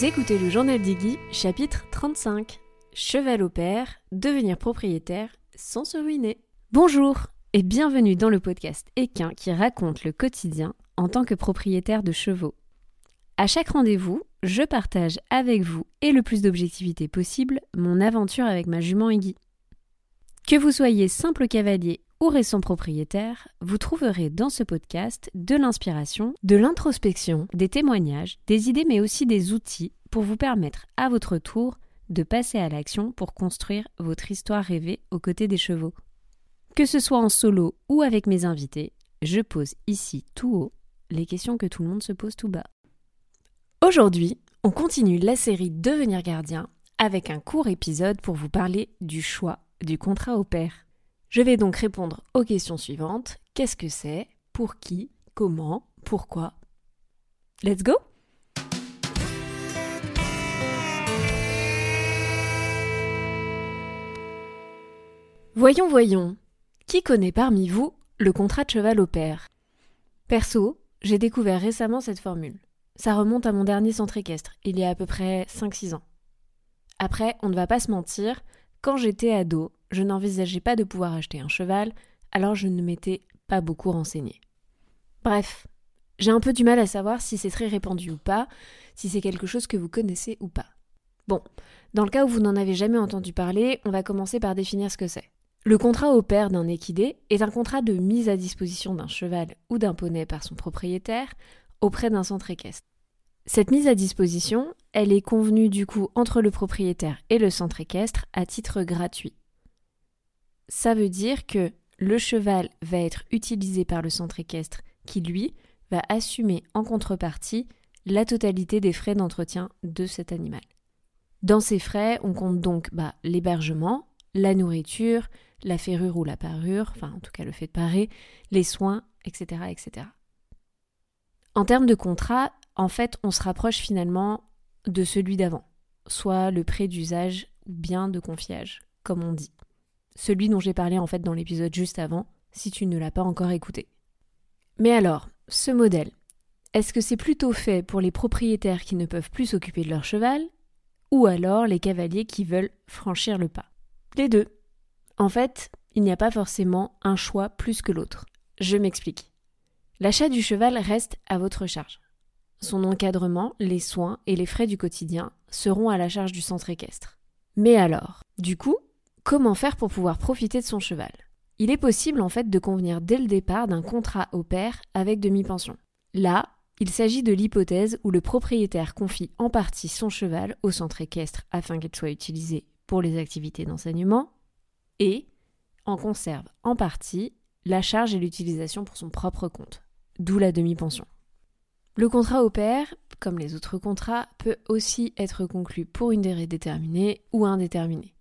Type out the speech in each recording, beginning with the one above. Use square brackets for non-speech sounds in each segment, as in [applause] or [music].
Écoutez le journal d'Iggy, chapitre 35. Cheval au père, devenir propriétaire sans se ruiner. Bonjour et bienvenue dans le podcast Équin qui raconte le quotidien en tant que propriétaire de chevaux. À chaque rendez-vous, je partage avec vous et le plus d'objectivité possible mon aventure avec ma jument Iggy. Que vous soyez simple cavalier ou récent propriétaire, vous trouverez dans ce podcast de l'inspiration, de l'introspection, des témoignages, des idées mais aussi des outils pour vous permettre à votre tour de passer à l'action pour construire votre histoire rêvée aux côtés des chevaux. Que ce soit en solo ou avec mes invités, je pose ici tout haut les questions que tout le monde se pose tout bas. Aujourd'hui, on continue la série Devenir gardien avec un court épisode pour vous parler du choix du contrat au père. Je vais donc répondre aux questions suivantes. Qu'est-ce que c'est? Pour qui? Comment? Pourquoi? Let's go Voyons, voyons. Qui connaît parmi vous le contrat de cheval au père Perso, j'ai découvert récemment cette formule. Ça remonte à mon dernier centre équestre, il y a à peu près 5-6 ans. Après, on ne va pas se mentir, quand j'étais ado, je n'envisageais pas de pouvoir acheter un cheval, alors je ne m'étais pas beaucoup renseignée. Bref, j'ai un peu du mal à savoir si c'est très répandu ou pas, si c'est quelque chose que vous connaissez ou pas. Bon, dans le cas où vous n'en avez jamais entendu parler, on va commencer par définir ce que c'est. Le contrat au père d'un équidé est un contrat de mise à disposition d'un cheval ou d'un poney par son propriétaire auprès d'un centre équestre. Cette mise à disposition, elle est convenue du coup entre le propriétaire et le centre équestre à titre gratuit. Ça veut dire que le cheval va être utilisé par le centre équestre qui, lui, va assumer en contrepartie la totalité des frais d'entretien de cet animal. Dans ces frais, on compte donc bah, l'hébergement, la nourriture, la ferrure ou la parure, enfin en tout cas le fait de parer, les soins, etc. etc. En termes de contrat, en fait, on se rapproche finalement de celui d'avant, soit le prêt d'usage ou bien de confiage, comme on dit. Celui dont j'ai parlé en fait dans l'épisode juste avant, si tu ne l'as pas encore écouté. Mais alors, ce modèle, est-ce que c'est plutôt fait pour les propriétaires qui ne peuvent plus s'occuper de leur cheval, ou alors les cavaliers qui veulent franchir le pas? Les deux. En fait, il n'y a pas forcément un choix plus que l'autre. Je m'explique. L'achat du cheval reste à votre charge. Son encadrement, les soins et les frais du quotidien seront à la charge du centre équestre. Mais alors, du coup, comment faire pour pouvoir profiter de son cheval? Il est possible en fait de convenir dès le départ d'un contrat au pair avec demi-pension. Là, il s'agit de l'hypothèse où le propriétaire confie en partie son cheval au centre équestre afin qu'il soit utilisé pour les activités d'enseignement et en conserve en partie la charge et l'utilisation pour son propre compte, d'où la demi-pension. Le contrat au pair, comme les autres contrats, peut aussi être conclu pour une durée déterminée ou indéterminée.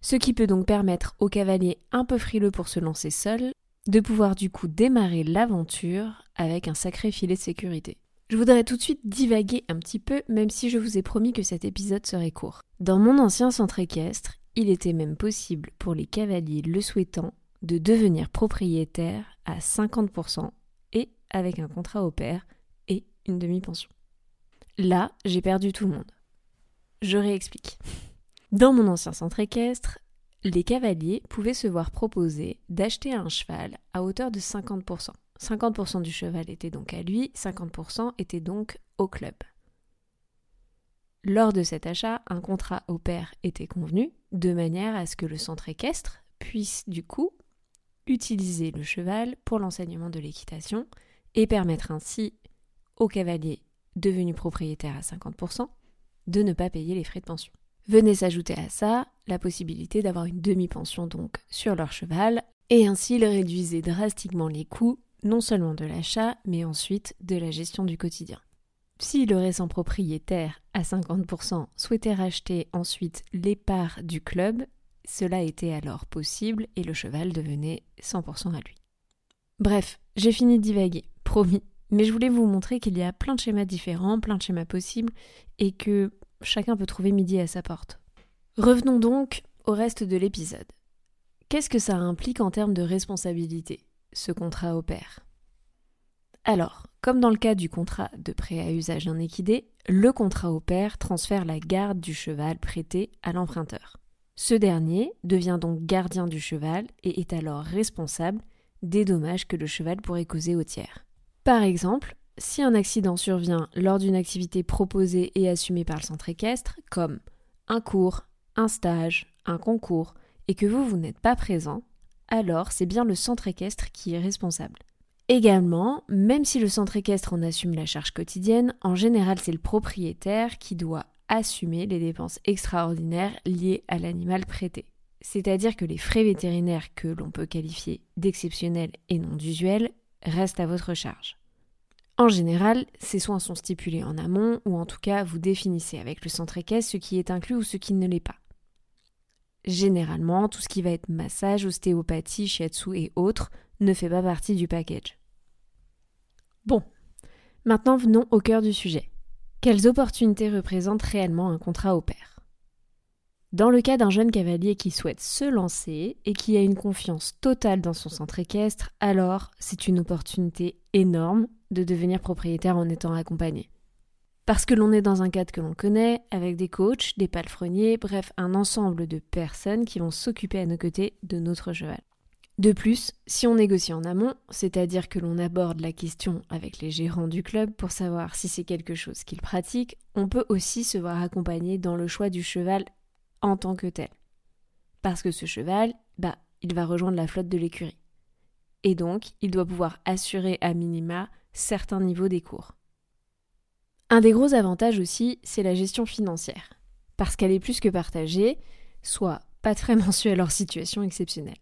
Ce qui peut donc permettre au cavalier un peu frileux pour se lancer seul de pouvoir du coup démarrer l'aventure avec un sacré filet de sécurité. Je voudrais tout de suite divaguer un petit peu, même si je vous ai promis que cet épisode serait court. Dans mon ancien centre équestre, il était même possible pour les cavaliers le souhaitant de devenir propriétaire à 50% et avec un contrat au pair demi-pension. Là, j'ai perdu tout le monde. Je réexplique. Dans mon ancien centre équestre, les cavaliers pouvaient se voir proposer d'acheter un cheval à hauteur de 50%. 50% du cheval était donc à lui, 50% était donc au club. Lors de cet achat, un contrat au pair était convenu, de manière à ce que le centre équestre puisse du coup utiliser le cheval pour l'enseignement de l'équitation et permettre ainsi au cavalier devenu propriétaire à 50% de ne pas payer les frais de pension. Venait s'ajouter à ça la possibilité d'avoir une demi-pension donc sur leur cheval, et ainsi ils réduisaient drastiquement les coûts, non seulement de l'achat, mais ensuite de la gestion du quotidien. Si le récent propriétaire à 50% souhaitait racheter ensuite les parts du club, cela était alors possible et le cheval devenait 100% à lui. Bref, j'ai fini de divaguer, promis, mais je voulais vous montrer qu'il y a plein de schémas différents, plein de schémas possibles, et que chacun peut trouver midi à sa porte. Revenons donc au reste de l'épisode. Qu'est-ce que ça implique en termes de responsabilité, ce contrat au pair? Alors, comme dans le cas du contrat de prêt à usage d'un équidé, le contrat au pair transfère la garde du cheval prêté à l'emprunteur. Ce dernier devient donc gardien du cheval et est alors responsable des dommages que le cheval pourrait causer au tiers. Par exemple, si un accident survient lors d'une activité proposée et assumée par le centre équestre, comme un cours, un stage, un concours, et que vous, vous n'êtes pas présent, alors c'est bien le centre équestre qui est responsable. Également, même si le centre équestre en assume la charge quotidienne, en général c'est le propriétaire qui doit assumer les dépenses extraordinaires liées à l'animal prêté. C'est-à-dire que les frais vétérinaires que l'on peut qualifier d'exceptionnels et non d'usuels restent à votre charge. En général, ces soins sont stipulés en amont ou en tout cas vous définissez avec le centre équestre ce qui est inclus ou ce qui ne l'est pas. Généralement, tout ce qui va être massage, ostéopathie, shiatsu et autres ne fait pas partie du package. Bon, maintenant venons au cœur du sujet. Quelles opportunités représentent réellement un contrat au pair? Dans le cas d'un jeune cavalier qui souhaite se lancer et qui a une confiance totale dans son centre équestre, alors c'est une opportunité énorme de devenir propriétaire en étant accompagné. Parce que l'on est dans un cadre que l'on connaît, avec des coachs, des palefreniers, bref, un ensemble de personnes qui vont s'occuper à nos côtés de notre cheval. De plus, si on négocie en amont, c'est-à-dire que l'on aborde la question avec les gérants du club pour savoir si c'est quelque chose qu'ils pratiquent, on peut aussi se voir accompagné dans le choix du cheval en tant que tel. Parce que ce cheval, bah, il va rejoindre la flotte de l'écurie. Et donc, il doit pouvoir assurer à minima certains niveaux des cours. Un des gros avantages aussi, c'est la gestion financière, parce qu'elle est plus que partagée, soit pas très [laughs] mensuelle hors situation exceptionnelle.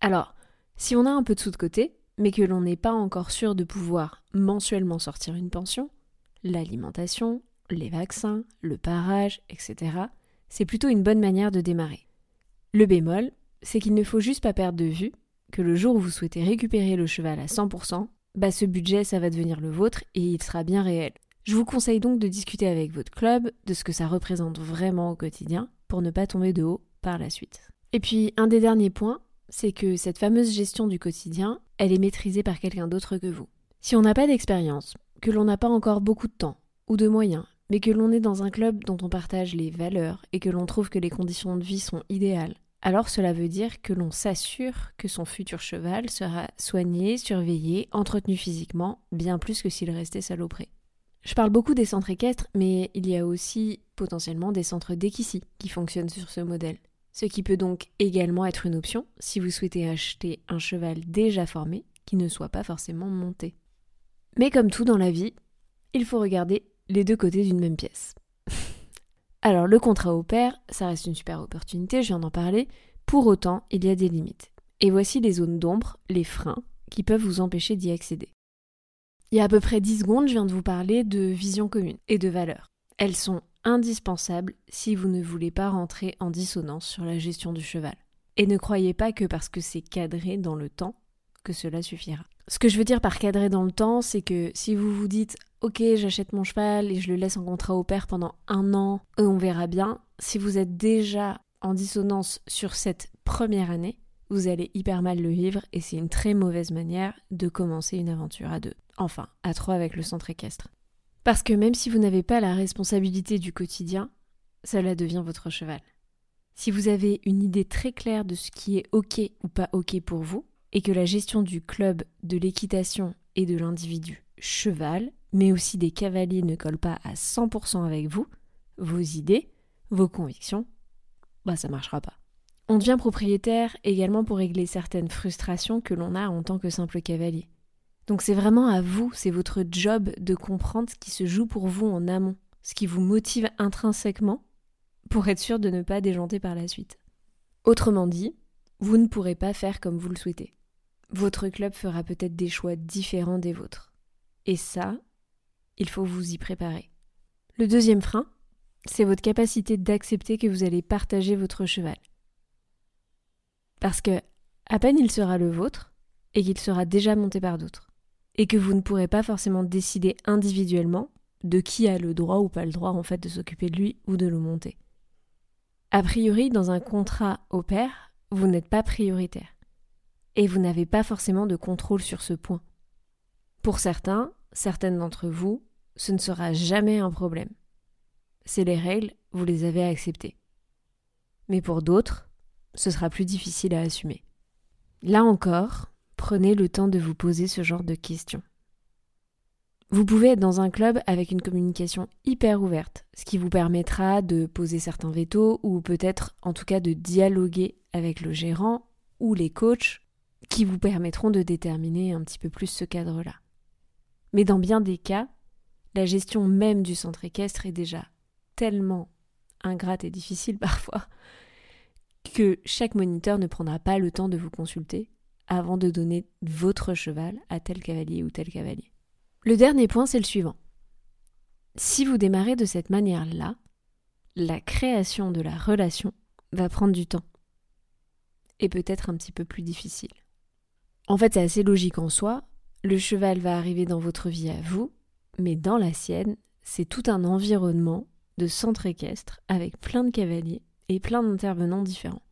Alors, si on a un peu de sous de côté, mais que l'on n'est pas encore sûr de pouvoir mensuellement sortir une pension, l'alimentation, les vaccins, le parage, etc., c'est plutôt une bonne manière de démarrer. Le bémol, c'est qu'il ne faut juste pas perdre de vue que le jour où vous souhaitez récupérer le cheval à 100%, bah ce budget, ça va devenir le vôtre et il sera bien réel. Je vous conseille donc de discuter avec votre club de ce que ça représente vraiment au quotidien pour ne pas tomber de haut par la suite. Et puis un des derniers points, c'est que cette fameuse gestion du quotidien, elle est maîtrisée par quelqu'un d'autre que vous. Si on n'a pas d'expérience, que l'on n'a pas encore beaucoup de temps ou de moyens, mais que l'on est dans un club dont on partage les valeurs et que l'on trouve que les conditions de vie sont idéales, alors cela veut dire que l'on s'assure que son futur cheval sera soigné, surveillé, entretenu physiquement, bien plus que s'il restait salopré. Je parle beaucoup des centres équestres, mais il y a aussi potentiellement des centres d'équicie qui fonctionnent sur ce modèle. Ce qui peut donc également être une option si vous souhaitez acheter un cheval déjà formé qui ne soit pas forcément monté. Mais comme tout dans la vie, il faut regarder les deux côtés d'une même pièce. Alors le contrat au pair, ça reste une super opportunité, je viens d'en parler, pour autant il y a des limites. Et voici les zones d'ombre, les freins, qui peuvent vous empêcher d'y accéder. Il y a à peu près 10 secondes, je viens de vous parler de vision commune et de valeurs. Elles sont indispensables si vous ne voulez pas rentrer en dissonance sur la gestion du cheval. Et ne croyez pas que parce que c'est cadré dans le temps, que cela suffira. Ce que je veux dire par cadré dans le temps, c'est que si vous vous dites Ok, j'achète mon cheval et je le laisse en contrat au père pendant un an et on verra bien, si vous êtes déjà en dissonance sur cette première année, vous allez hyper mal le vivre et c'est une très mauvaise manière de commencer une aventure à deux. Enfin, à trois avec le centre équestre. Parce que même si vous n'avez pas la responsabilité du quotidien, cela devient votre cheval. Si vous avez une idée très claire de ce qui est OK ou pas OK pour vous, et que la gestion du club, de l'équitation et de l'individu cheval, mais aussi des cavaliers ne colle pas à 100% avec vous, vos idées, vos convictions, bah ça marchera pas. On devient propriétaire également pour régler certaines frustrations que l'on a en tant que simple cavalier. Donc c'est vraiment à vous, c'est votre job de comprendre ce qui se joue pour vous en amont, ce qui vous motive intrinsèquement pour être sûr de ne pas déjanter par la suite. Autrement dit, vous ne pourrez pas faire comme vous le souhaitez. Votre club fera peut-être des choix différents des vôtres. Et ça, il faut vous y préparer. Le deuxième frein, c'est votre capacité d'accepter que vous allez partager votre cheval. Parce que, à peine il sera le vôtre, et qu'il sera déjà monté par d'autres. Et que vous ne pourrez pas forcément décider individuellement de qui a le droit ou pas le droit en fait de s'occuper de lui ou de le monter. A priori, dans un contrat au pair, vous n'êtes pas prioritaire. Et vous n'avez pas forcément de contrôle sur ce point. Pour certains, certaines d'entre vous, ce ne sera jamais un problème. C'est les règles, vous les avez acceptées. Mais pour d'autres, ce sera plus difficile à assumer. Là encore, prenez le temps de vous poser ce genre de questions. Vous pouvez être dans un club avec une communication hyper ouverte, ce qui vous permettra de poser certains veto ou peut-être en tout cas de dialoguer avec le gérant ou les coachs qui vous permettront de déterminer un petit peu plus ce cadre-là. Mais dans bien des cas, la gestion même du centre équestre est déjà tellement ingrate et difficile [laughs] parfois que chaque moniteur ne prendra pas le temps de vous consulter avant de donner votre cheval à tel cavalier ou tel cavalier. Le dernier point, c'est le suivant. Si vous démarrez de cette manière-là, la création de la relation va prendre du temps et peut-être un petit peu plus difficile. En fait, c'est assez logique en soi. Le cheval va arriver dans votre vie à vous, mais dans la sienne, c'est tout un environnement de centre équestre avec plein de cavaliers et plein d'intervenants différents.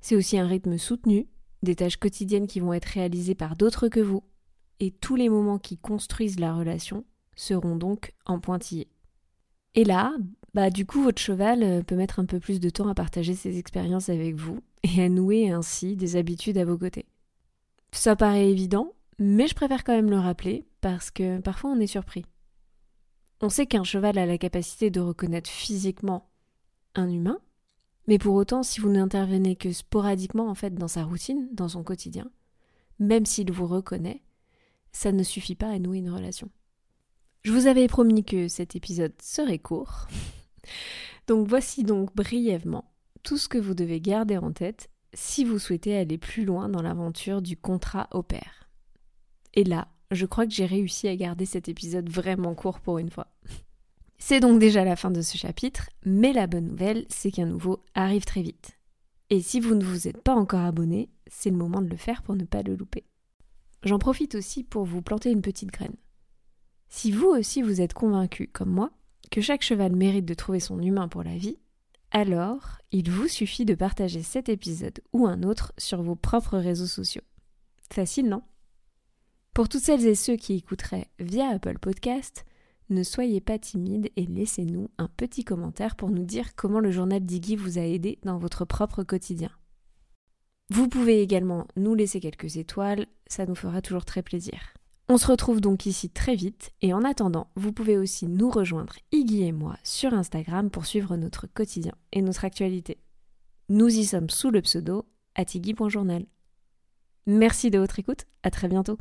C'est aussi un rythme soutenu, des tâches quotidiennes qui vont être réalisées par d'autres que vous, et tous les moments qui construisent la relation seront donc en pointillés. Et là, bah du coup votre cheval euh, peut mettre un peu plus de temps à partager ses expériences avec vous [laughs] et à nouer ainsi des habitudes à vos côtés. Ça paraît évident, mais je préfère quand même le rappeler parce que parfois on est surpris. On sait qu'un cheval a la capacité de reconnaître physiquement un humain, mais pour autant, si vous n'intervenez que sporadiquement en fait dans sa routine, dans son quotidien, même s'il vous reconnaît, ça ne suffit pas à nouer une relation. Je vous avais promis que cet épisode serait court. [laughs] donc voici donc brièvement tout ce que vous devez garder en tête si vous souhaitez aller plus loin dans l'aventure du contrat au pair. Et là, je crois que j'ai réussi à garder cet épisode vraiment court pour une fois. C'est donc déjà la fin de ce chapitre, mais la bonne nouvelle, c'est qu'un nouveau arrive très vite. Et si vous ne vous êtes pas encore abonné, c'est le moment de le faire pour ne pas le louper. J'en profite aussi pour vous planter une petite graine. Si vous aussi vous êtes convaincu, comme moi, que chaque cheval mérite de trouver son humain pour la vie, alors il vous suffit de partager cet épisode ou un autre sur vos propres réseaux sociaux. Facile, non? Pour toutes celles et ceux qui écouteraient via Apple Podcast, ne soyez pas timide et laissez-nous un petit commentaire pour nous dire comment le journal d'Iggy vous a aidé dans votre propre quotidien. Vous pouvez également nous laisser quelques étoiles, ça nous fera toujours très plaisir. On se retrouve donc ici très vite et en attendant, vous pouvez aussi nous rejoindre, Iggy et moi, sur Instagram pour suivre notre quotidien et notre actualité. Nous y sommes sous le pseudo atigui.journal. Merci de votre écoute, à très bientôt.